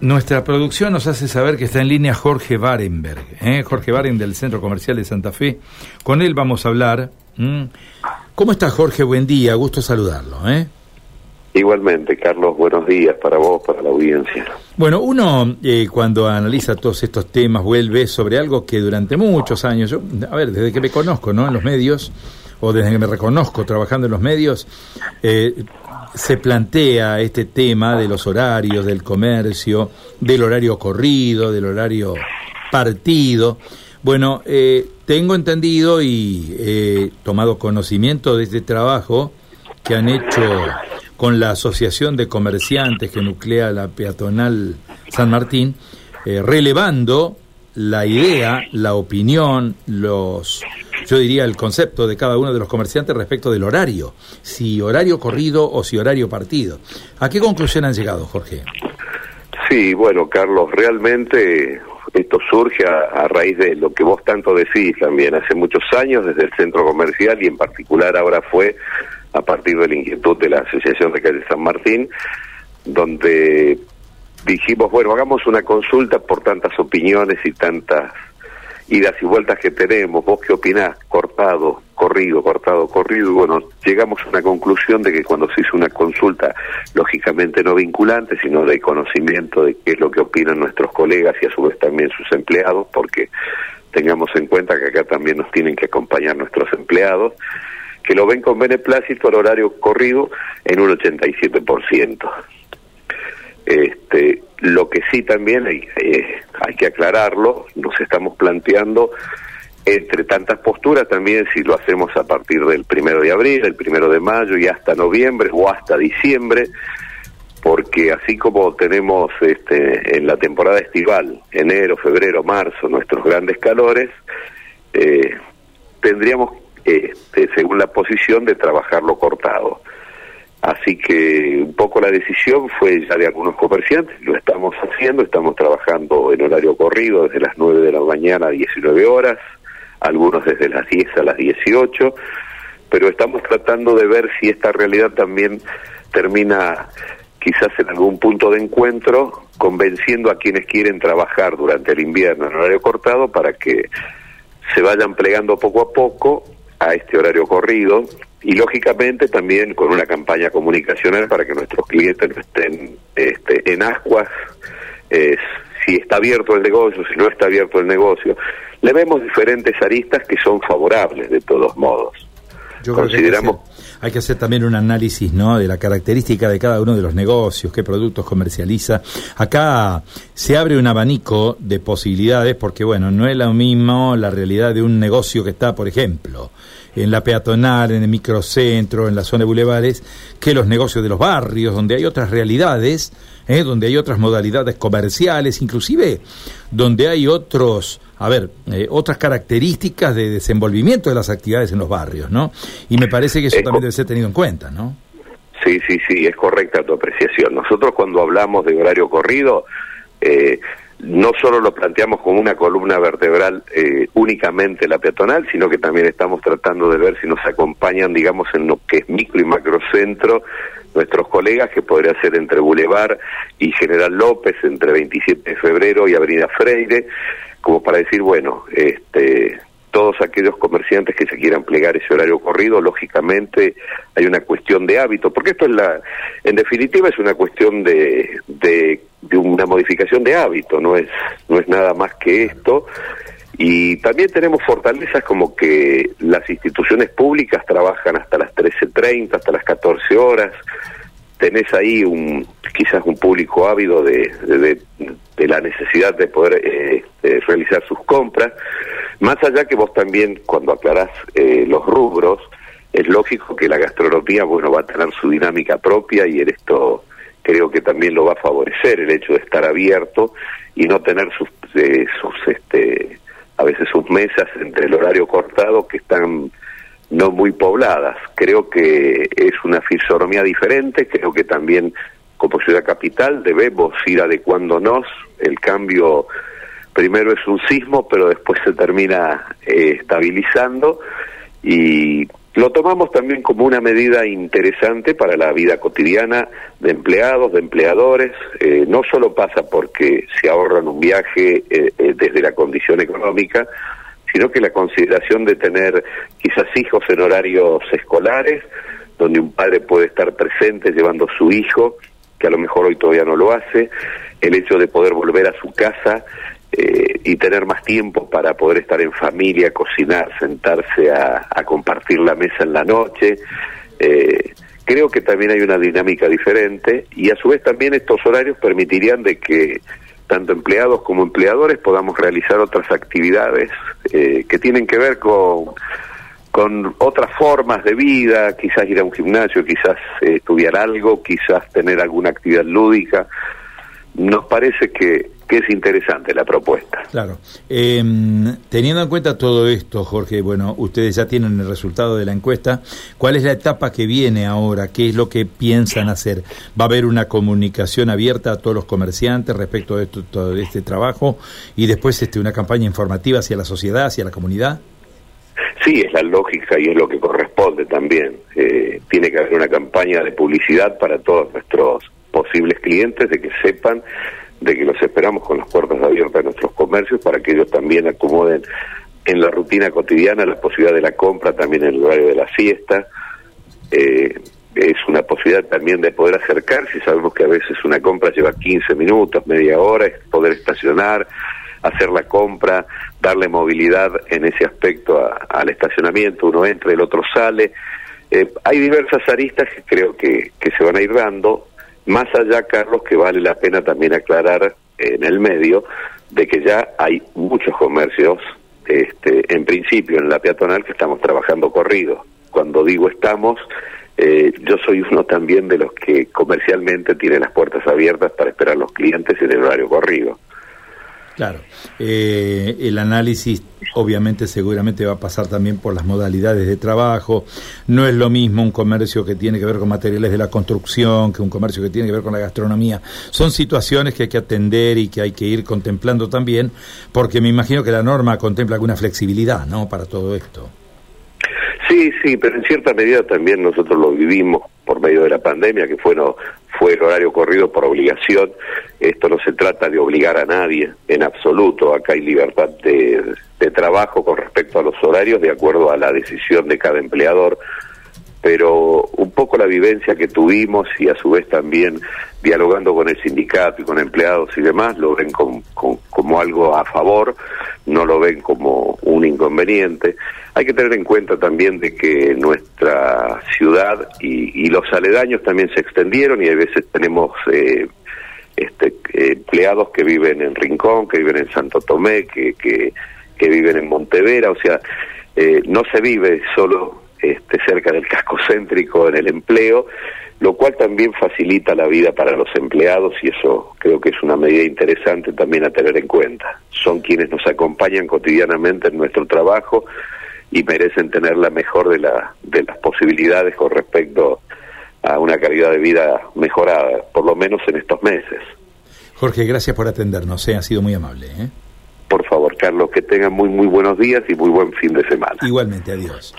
Nuestra producción nos hace saber que está en línea Jorge Barenberg, ¿eh? Jorge Baren del Centro Comercial de Santa Fe. Con él vamos a hablar. ¿Cómo está Jorge? Buen día, gusto saludarlo. ¿eh? Igualmente, Carlos, buenos días para vos, para la audiencia. Bueno, uno eh, cuando analiza todos estos temas vuelve sobre algo que durante muchos años, yo, a ver, desde que me conozco ¿no? en los medios, o desde que me reconozco trabajando en los medios, eh, se plantea este tema de los horarios, del comercio, del horario corrido, del horario partido. Bueno, eh, tengo entendido y he tomado conocimiento de este trabajo que han hecho con la Asociación de Comerciantes que nuclea la peatonal San Martín, eh, relevando la idea, la opinión, los yo diría el concepto de cada uno de los comerciantes respecto del horario, si horario corrido o si horario partido. ¿A qué conclusión han llegado, Jorge? Sí, bueno, Carlos, realmente esto surge a, raíz de lo que vos tanto decís también hace muchos años desde el centro comercial y en particular ahora fue a partir de la inquietud de la Asociación de Calle San Martín, donde dijimos, bueno, hagamos una consulta por tantas opiniones y tantas idas y vueltas que tenemos, vos qué opinás, cortado, corrido, cortado, corrido, y bueno, llegamos a una conclusión de que cuando se hizo una consulta, lógicamente no vinculante, sino de conocimiento de qué es lo que opinan nuestros colegas y a su vez también sus empleados, porque tengamos en cuenta que acá también nos tienen que acompañar nuestros empleados, que lo ven con beneplácito al horario corrido en un 87%. Este, lo que sí también hay, eh, hay que aclararlo, nos estamos planteando entre tantas posturas también si lo hacemos a partir del primero de abril, el primero de mayo y hasta noviembre o hasta diciembre, porque así como tenemos este, en la temporada estival, enero, febrero, marzo, nuestros grandes calores, eh, tendríamos, este, según la posición, de trabajarlo cortado. Así que un poco la decisión fue ya de algunos comerciantes, lo estamos haciendo, estamos trabajando en horario corrido desde las 9 de la mañana a 19 horas, algunos desde las 10 a las 18, pero estamos tratando de ver si esta realidad también termina quizás en algún punto de encuentro convenciendo a quienes quieren trabajar durante el invierno en horario cortado para que se vayan plegando poco a poco a este horario corrido y lógicamente también con una campaña comunicacional para que nuestros clientes no estén este, en ascuas, si está abierto el negocio, si no está abierto el negocio. Le vemos diferentes aristas que son favorables de todos modos. Yo Consideramos... hay, que hacer, también un análisis ¿no? de la característica de cada uno de los negocios, qué productos comercializa. Acá se abre un abanico de posibilidades porque, bueno, no es lo mismo la realidad de un negocio que está, por ejemplo, en la peatonal, en el microcentro, en la zona de bulevares, que los negocios de los barrios, donde hay otras realidades, ¿eh? donde hay otras modalidades comerciales, inclusive donde hay otros, a ver, eh, otras características de desenvolvimiento de las actividades en los barrios, ¿no? Y me parece que eso también debe ser tenido en cuenta, ¿no? Sí, sí, sí, es correcta tu apreciación. Nosotros cuando hablamos de horario corrido, eh, no solo lo planteamos como una columna vertebral eh, únicamente la peatonal, sino que también estamos tratando de ver si nos acompañan, digamos, en lo que es micro y macrocentro nuestros colegas, que podría ser entre Boulevard y General López, entre 27 de febrero y Avenida Freire, como para decir, bueno, este, todos aquellos comerciantes que se quieran plegar ese horario corrido, lógicamente hay una cuestión de hábito, porque esto es la, en definitiva es una cuestión de, de, una modificación de hábito, no es, no es nada más que esto. Y también tenemos fortalezas como que las instituciones públicas trabajan hasta las 13.30, hasta las 14 horas. Tenés ahí un quizás un público ávido de, de, la necesidad de poder eh, realizar sus compras. Más allá que vos también, cuando aclarás eh, los rubros, es lógico que la gastronomía, bueno, va a tener su dinámica propia y en esto creo que también lo va a favorecer el hecho de estar abierto y no tener sus, eh, sus este, a veces sus mesas entre el horario cortado que están no muy pobladas. Creo que es una fisonomía diferente, creo que también como ciudad capital debemos ir adecuándonos, el cambio primero es un sismo, pero después se termina eh, estabilizando y lo tomamos también como una medida interesante para la vida cotidiana de empleados, de empleadores. Eh, no solo pasa porque se ahorran un viaje eh, eh, desde la condición económica, sino que la consideración de tener quizás hijos en horarios escolares, donde un padre puede estar presente llevando a su hijo, que a lo mejor hoy todavía no lo hace, el hecho de poder volver a su casa eh, y tener más tiempo para poder estar en familia, cocinar, sentarse a, compartir la mesa en la noche. Eh, creo que también hay una dinámica diferente y a su vez también estos horarios permitirían de que tanto empleados como empleadores podamos realizar otras actividades eh, que tienen que ver con con otras formas de vida, quizás ir a un gimnasio, quizás estudiar algo, quizás tener alguna actividad lúdica. Nos parece que que es interesante la propuesta. Claro. Em, teniendo en cuenta todo esto, Jorge, bueno, ustedes ya tienen el resultado de la encuesta. ¿Cuál es la etapa que viene ahora? ¿Qué es lo que piensan hacer? ¿Va a haber una comunicación abierta a todos los comerciantes respecto de esto, todo este trabajo y después este, una campaña informativa hacia la sociedad, hacia la comunidad? Sí, es la lógica y es lo que corresponde también. Eh, tiene que haber una campaña de publicidad para todos nuestros posibles clientes de que sepan de que los esperamos con las puertas abiertas en nuestros comercios para que ellos también acomoden en la rutina cotidiana la posibilidad de la compra, también en el horario de la siesta. Eh, es una posibilidad también de poder acercarse, sabemos que a veces una compra lleva 15 minutos, media hora, es poder estacionar, hacer la compra, darle movilidad en ese aspecto al estacionamiento, uno entra, el otro sale. Eh, hay diversas aristas que creo que, que se van a ir dando, más allá, Carlos, que vale la pena también aclarar en el medio de que ya hay muchos comercios, este, en principio en la peatonal, que estamos trabajando corrido. Cuando digo estamos, eh, yo soy uno también de los que comercialmente tiene las puertas abiertas para esperar a los clientes en el horario corrido. Claro, eh, el análisis obviamente seguramente va a pasar también por las modalidades de trabajo. No es lo mismo un comercio que tiene que ver con materiales de la construcción que un comercio que tiene que ver con la gastronomía. Son situaciones que hay que atender y que hay que ir contemplando también, porque me imagino que la norma contempla alguna flexibilidad, ¿no? Para todo esto. Sí, sí, pero en cierta medida también nosotros lo vivimos por medio de la pandemia, que fue, no, fue el horario corrido por obligación. Esto no se trata de obligar a nadie en absoluto. Acá hay libertad de, de trabajo con respecto a los horarios de acuerdo a la decisión de cada empleador pero un poco la vivencia que tuvimos y a su vez también dialogando con el sindicato y con empleados y demás, lo ven como algo a favor, no lo ven como un inconveniente. Hay que tener en cuenta también de que nuestra ciudad y, los aledaños también se extendieron y a veces tenemos eh, este, empleados que viven en Rincón, que viven en Santo Tomé, que, que, viven en Montevera, o sea, eh, no se vive solo este, cerca del casco céntrico en el empleo, lo cual también facilita la vida para los empleados y eso creo que es una medida interesante también a tener en cuenta. Son quienes nos acompañan cotidianamente en nuestro trabajo y merecen tener la mejor de, la, de las posibilidades con respecto a una calidad de vida mejorada, por lo menos en estos meses. Jorge, gracias por atendernos, ¿eh? ha sido muy amable. ¿eh? Por favor, Carlos, que tengan muy, muy buenos días y muy buen fin de semana. Igualmente, adiós.